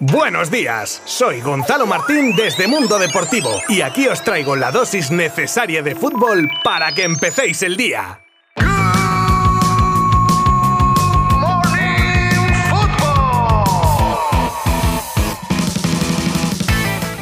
Buenos días, soy Gonzalo Martín desde Mundo Deportivo y aquí os traigo la dosis necesaria de fútbol para que empecéis el día.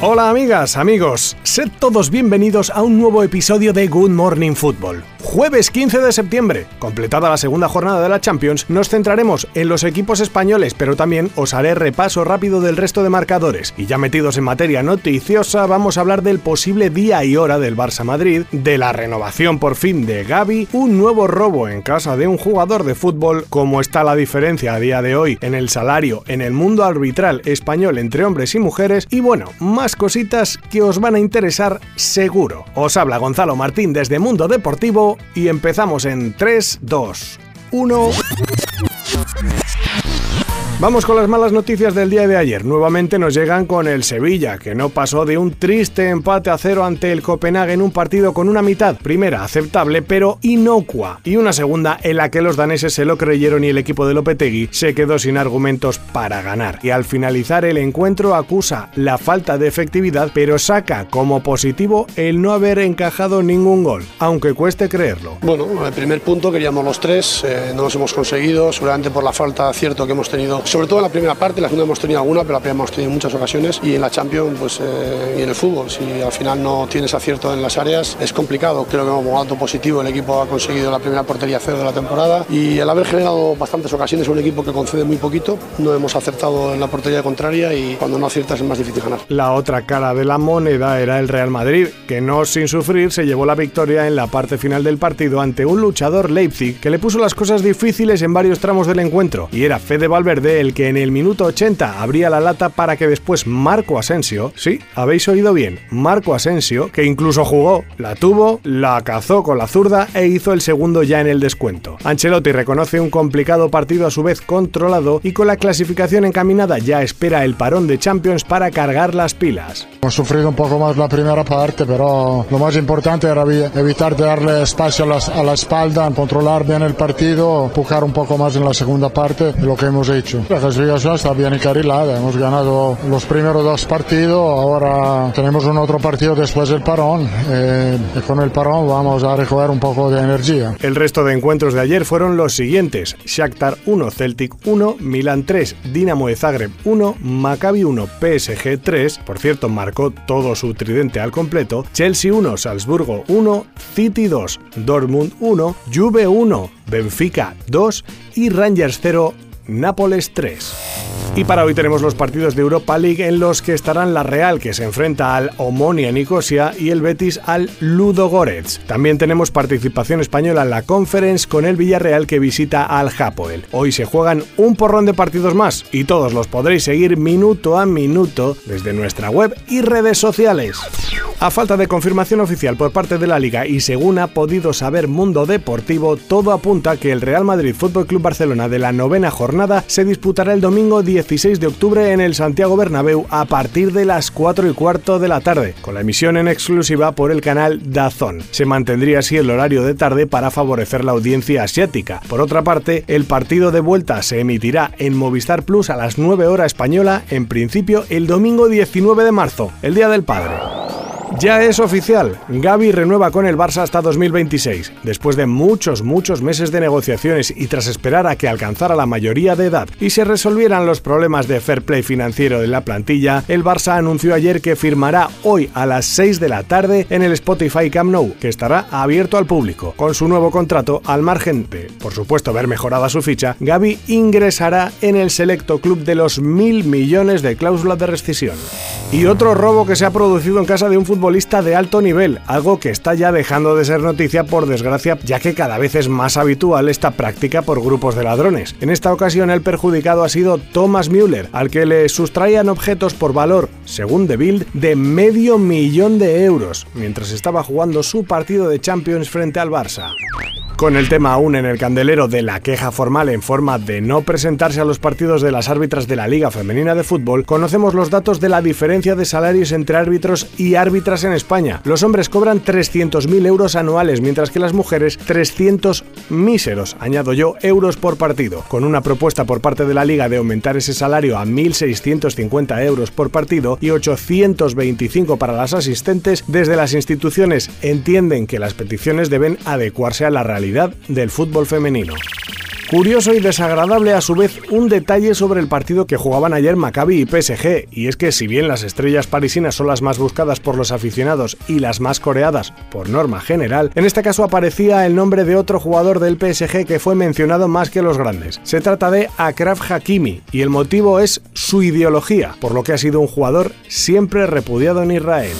Hola amigas, amigos, sed todos bienvenidos a un nuevo episodio de Good Morning Football. Jueves 15 de septiembre, completada la segunda jornada de la Champions, nos centraremos en los equipos españoles, pero también os haré repaso rápido del resto de marcadores. Y ya metidos en materia noticiosa, vamos a hablar del posible día y hora del Barça Madrid, de la renovación por fin de Gaby, un nuevo robo en casa de un jugador de fútbol, cómo está la diferencia a día de hoy en el salario en el mundo arbitral español entre hombres y mujeres, y bueno, más cositas que os van a interesar seguro. Os habla Gonzalo Martín desde Mundo Deportivo y empezamos en 3, 2, 1. Vamos con las malas noticias del día de ayer. Nuevamente nos llegan con el Sevilla, que no pasó de un triste empate a cero ante el Copenhague en un partido con una mitad, primera aceptable pero inocua, y una segunda en la que los daneses se lo creyeron y el equipo de Lopetegui se quedó sin argumentos para ganar. Y al finalizar el encuentro acusa la falta de efectividad, pero saca como positivo el no haber encajado ningún gol, aunque cueste creerlo. Bueno, el primer punto queríamos los tres, eh, no los hemos conseguido, seguramente por la falta de que hemos tenido sobre todo en la primera parte, la segunda hemos tenido alguna, pero la primera hemos tenido muchas ocasiones y en la Champions pues, eh, y en el fútbol, si al final no tienes acierto en las áreas es complicado. Creo que como alto positivo el equipo ha conseguido la primera portería cero de la temporada y el haber generado bastantes ocasiones un equipo que concede muy poquito, no hemos acertado en la portería contraria y cuando no aciertas es más difícil ganar. La otra cara de la moneda era el Real Madrid, que no sin sufrir se llevó la victoria en la parte final del partido ante un luchador Leipzig que le puso las cosas difíciles en varios tramos del encuentro y era Fede Valverde el que en el minuto 80 abría la lata para que después Marco Asensio, sí, habéis oído bien, Marco Asensio, que incluso jugó, la tuvo, la cazó con la zurda e hizo el segundo ya en el descuento. Ancelotti reconoce un complicado partido a su vez controlado y con la clasificación encaminada ya espera el parón de Champions para cargar las pilas. Hemos sufrido un poco más la primera parte, pero lo más importante era evitar darle espacio a a la espalda, controlar bien el partido, empujar un poco más en la segunda parte de lo que hemos hecho. La clasificación está bien encarrilada, hemos ganado los primeros dos partidos, ahora tenemos un otro partido después del parón. Eh, con el parón vamos a recoger un poco de energía. El resto de encuentros de ayer fueron los siguientes: Shakhtar 1, Celtic 1, Milan 3, Dinamo de Zagreb 1, Maccabi 1, PSG 3, por cierto marcó todo su tridente al completo, Chelsea 1, Salzburgo 1, City 2, Dortmund 1, Juve 1, Benfica 2 y Rangers 0, Nápoles 3. Y para hoy tenemos los partidos de Europa League en los que estarán la Real, que se enfrenta al Omonia Nicosia, y el Betis al Ludo Goretz. También tenemos participación española en la Conference con el Villarreal que visita al Hapoel. Hoy se juegan un porrón de partidos más y todos los podréis seguir minuto a minuto desde nuestra web y redes sociales. A falta de confirmación oficial por parte de la liga y según ha podido saber Mundo Deportivo, todo apunta que el Real Madrid Fútbol Club Barcelona de la novena jornada se disputará el domingo 16 de octubre en el Santiago Bernabéu a partir de las 4 y cuarto de la tarde, con la emisión en exclusiva por el canal Dazón. Se mantendría así el horario de tarde para favorecer la audiencia asiática. Por otra parte, el partido de vuelta se emitirá en Movistar Plus a las 9 horas española, en principio el domingo 19 de marzo, el Día del Padre. Ya es oficial, Gaby renueva con el Barça hasta 2026. Después de muchos, muchos meses de negociaciones y tras esperar a que alcanzara la mayoría de edad y se resolvieran los problemas de fair play financiero de la plantilla, el Barça anunció ayer que firmará hoy a las 6 de la tarde en el Spotify Camp Nou, que estará abierto al público. Con su nuevo contrato, al margen de, por supuesto, ver mejorada su ficha, Gaby ingresará en el selecto club de los mil millones de cláusulas de rescisión. Y otro robo que se ha producido en casa de un fútbol futbolista de alto nivel, algo que está ya dejando de ser noticia por desgracia, ya que cada vez es más habitual esta práctica por grupos de ladrones. En esta ocasión el perjudicado ha sido Thomas Müller, al que le sustraían objetos por valor, según The Bild, de medio millón de euros, mientras estaba jugando su partido de Champions frente al Barça. Con el tema aún en el candelero de la queja formal en forma de no presentarse a los partidos de las árbitras de la Liga Femenina de Fútbol, conocemos los datos de la diferencia de salarios entre árbitros y árbitras en España. Los hombres cobran 300.000 euros anuales, mientras que las mujeres 300 míseros, añado yo, euros por partido. Con una propuesta por parte de la Liga de aumentar ese salario a 1.650 euros por partido y 825 para las asistentes, desde las instituciones entienden que las peticiones deben adecuarse a la realidad del fútbol femenino. Curioso y desagradable a su vez un detalle sobre el partido que jugaban ayer Maccabi y PSG, y es que si bien las estrellas parisinas son las más buscadas por los aficionados y las más coreadas por norma general, en este caso aparecía el nombre de otro jugador del PSG que fue mencionado más que los grandes. Se trata de Akraf Hakimi, y el motivo es su ideología, por lo que ha sido un jugador siempre repudiado en Israel.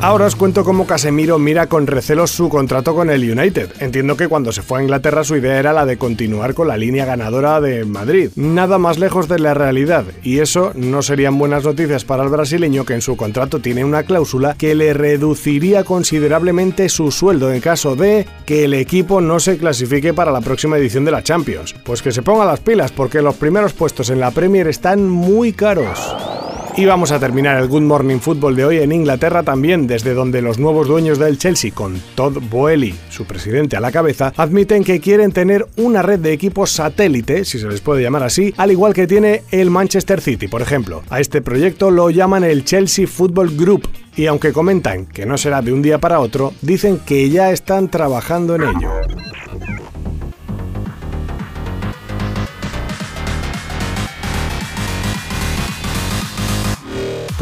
Ahora os cuento cómo Casemiro mira con recelos su contrato con el United. Entiendo que cuando se fue a Inglaterra su idea era la de continuar con la línea ganadora de Madrid. Nada más lejos de la realidad, y eso no serían buenas noticias para el brasileño que en su contrato tiene una cláusula que le reduciría considerablemente su sueldo en caso de que el equipo no se clasifique para la próxima edición de la Champions. Pues que se ponga las pilas porque los primeros puestos en la Premier están muy caros. Y vamos a terminar el Good Morning Football de hoy en Inglaterra también, desde donde los nuevos dueños del Chelsea, con Todd Boehly, su presidente a la cabeza, admiten que quieren tener una red de equipos satélite, si se les puede llamar así, al igual que tiene el Manchester City, por ejemplo. A este proyecto lo llaman el Chelsea Football Group, y aunque comentan que no será de un día para otro, dicen que ya están trabajando en ello.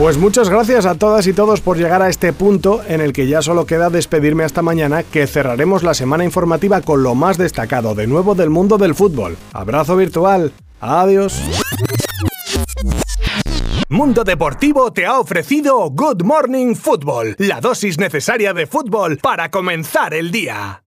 Pues muchas gracias a todas y todos por llegar a este punto en el que ya solo queda despedirme hasta mañana, que cerraremos la semana informativa con lo más destacado de nuevo del mundo del fútbol. Abrazo virtual. Adiós. Mundo Deportivo te ha ofrecido Good Morning Football, la dosis necesaria de fútbol para comenzar el día.